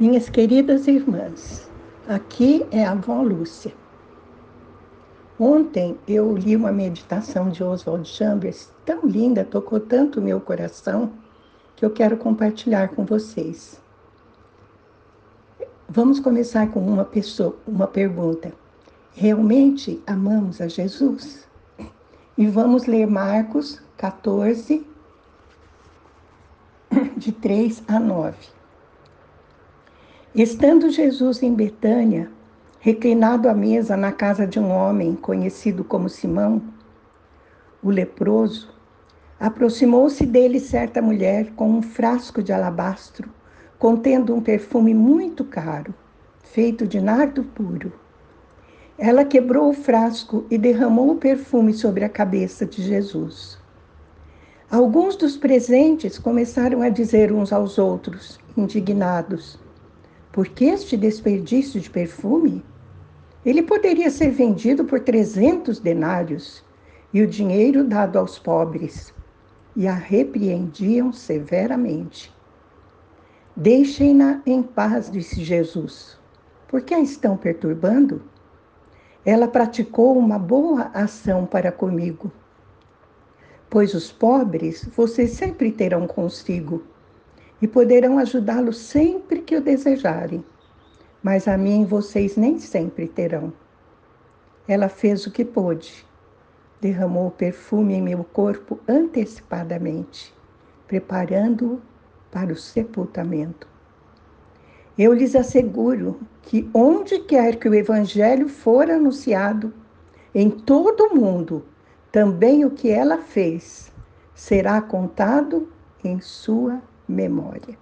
Minhas queridas irmãs, aqui é a avó Lúcia. Ontem eu li uma meditação de Oswald Chambers tão linda, tocou tanto meu coração, que eu quero compartilhar com vocês. Vamos começar com uma pessoa, uma pergunta. Realmente amamos a Jesus? E vamos ler Marcos 14, de 3 a 9. Estando Jesus em Betânia, reclinado à mesa na casa de um homem conhecido como Simão, o leproso, aproximou-se dele certa mulher com um frasco de alabastro contendo um perfume muito caro, feito de nardo puro. Ela quebrou o frasco e derramou o perfume sobre a cabeça de Jesus. Alguns dos presentes começaram a dizer uns aos outros, indignados: Por que este desperdício de perfume? Ele poderia ser vendido por 300 denários e o dinheiro dado aos pobres. E a repreendiam severamente. Deixem-na em paz, disse Jesus. Por que a estão perturbando? Ela praticou uma boa ação para comigo pois os pobres vocês sempre terão consigo e poderão ajudá-los sempre que o desejarem, mas a mim vocês nem sempre terão. Ela fez o que pôde, derramou perfume em meu corpo antecipadamente, preparando-o para o sepultamento. Eu lhes asseguro que onde quer que o Evangelho for anunciado, em todo o mundo, também o que ela fez será contado em sua memória.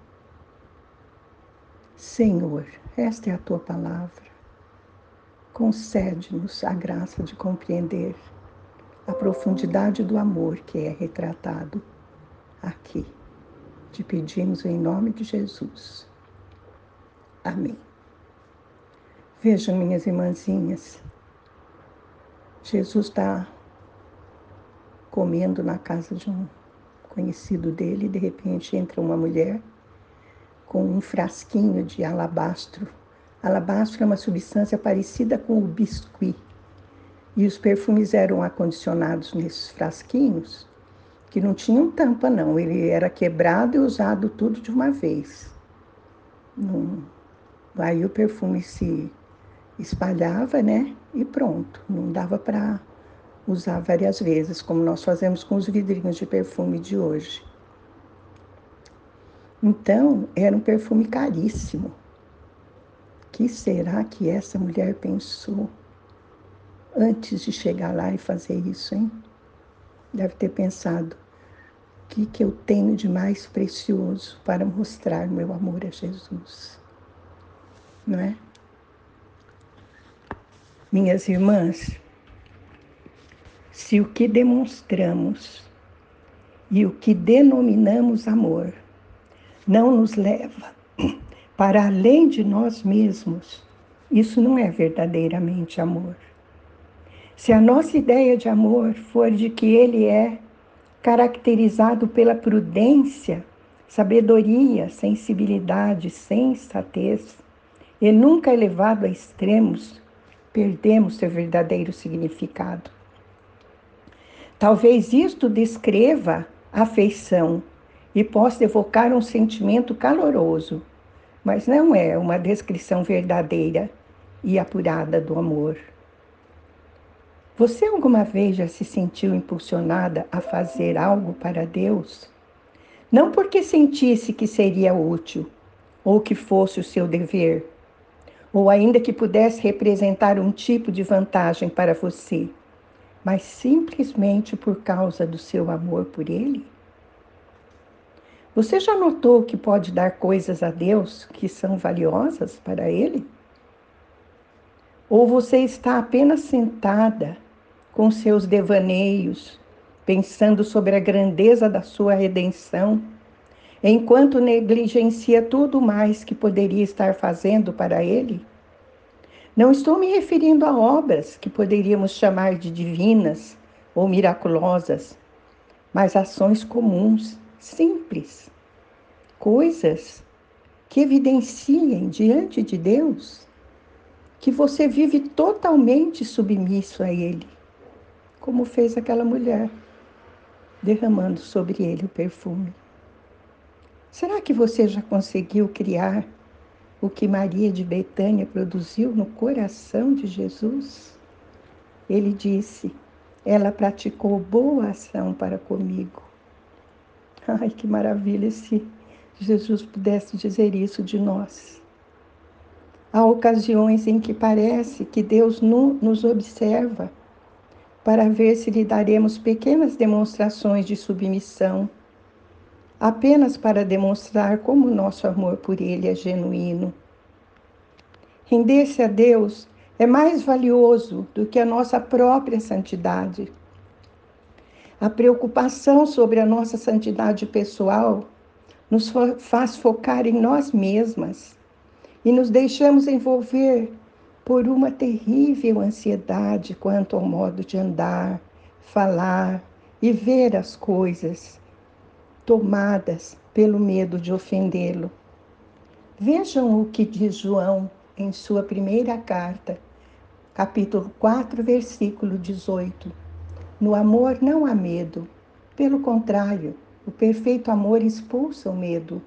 Senhor, esta é a tua palavra. Concede-nos a graça de compreender a profundidade do amor que é retratado aqui. Te pedimos em nome de Jesus. Amém. Vejam, minhas irmãzinhas, Jesus está comendo na casa de um conhecido dele, de repente entra uma mulher com um frasquinho de alabastro. Alabastro é uma substância parecida com o biscuit. E os perfumes eram acondicionados nesses frasquinhos, que não tinham tampa, não. Ele era quebrado e usado tudo de uma vez. Aí o perfume se espalhava, né? E pronto. Não dava para usar várias vezes, como nós fazemos com os vidrinhos de perfume de hoje. Então, era um perfume caríssimo. que será que essa mulher pensou antes de chegar lá e fazer isso, hein? Deve ter pensado: o que, que eu tenho de mais precioso para mostrar meu amor a Jesus? Não é? Minhas irmãs, se o que demonstramos e o que denominamos amor não nos leva para além de nós mesmos, isso não é verdadeiramente amor. Se a nossa ideia de amor for de que ele é caracterizado pela prudência, sabedoria, sensibilidade, sensatez, e nunca é levado a extremos, perdemos seu verdadeiro significado. Talvez isto descreva afeição e possa evocar um sentimento caloroso, mas não é uma descrição verdadeira e apurada do amor. Você alguma vez já se sentiu impulsionada a fazer algo para Deus? Não porque sentisse que seria útil ou que fosse o seu dever, ou ainda que pudesse representar um tipo de vantagem para você mas simplesmente por causa do seu amor por Ele? Você já notou que pode dar coisas a Deus que são valiosas para Ele? Ou você está apenas sentada com seus devaneios, pensando sobre a grandeza da sua redenção, enquanto negligencia tudo mais que poderia estar fazendo para Ele? Não estou me referindo a obras que poderíamos chamar de divinas ou miraculosas, mas ações comuns, simples, coisas que evidenciem diante de Deus que você vive totalmente submisso a Ele, como fez aquela mulher, derramando sobre ele o perfume. Será que você já conseguiu criar o que Maria de Betânia produziu no coração de Jesus? Ele disse: Ela praticou boa ação para comigo. Ai, que maravilha se Jesus pudesse dizer isso de nós. Há ocasiões em que parece que Deus nos observa para ver se lhe daremos pequenas demonstrações de submissão, apenas para demonstrar como nosso amor por Ele é genuíno. Render-se a Deus é mais valioso do que a nossa própria santidade. A preocupação sobre a nossa santidade pessoal nos faz focar em nós mesmas e nos deixamos envolver por uma terrível ansiedade quanto ao modo de andar, falar e ver as coisas, tomadas pelo medo de ofendê-lo. Vejam o que diz João em sua primeira carta, capítulo 4, versículo 18. No amor não há medo, pelo contrário, o perfeito amor expulsa o medo,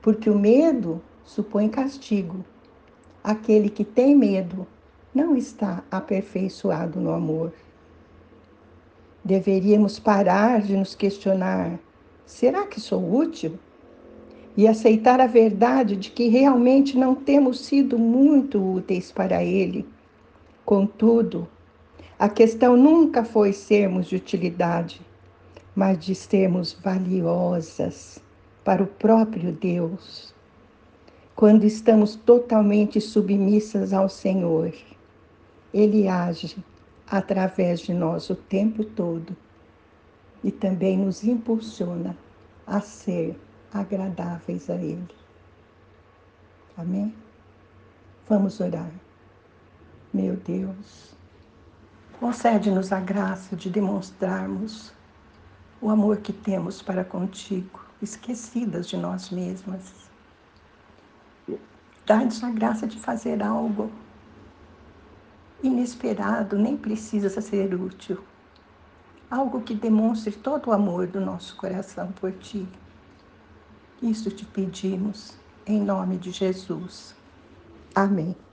porque o medo supõe castigo. Aquele que tem medo não está aperfeiçoado no amor. Deveríamos parar de nos questionar: será que sou útil? E aceitar a verdade de que realmente não temos sido muito úteis para Ele. Contudo, a questão nunca foi sermos de utilidade, mas de sermos valiosas para o próprio Deus quando estamos totalmente submissas ao Senhor. Ele age através de nós o tempo todo e também nos impulsiona a ser agradáveis a Ele. Amém? Vamos orar. Meu Deus, concede-nos a graça de demonstrarmos o amor que temos para contigo, esquecidas de nós mesmas Dá-nos a graça de fazer algo inesperado, nem precisa ser útil. Algo que demonstre todo o amor do nosso coração por ti. Isso te pedimos, em nome de Jesus. Amém.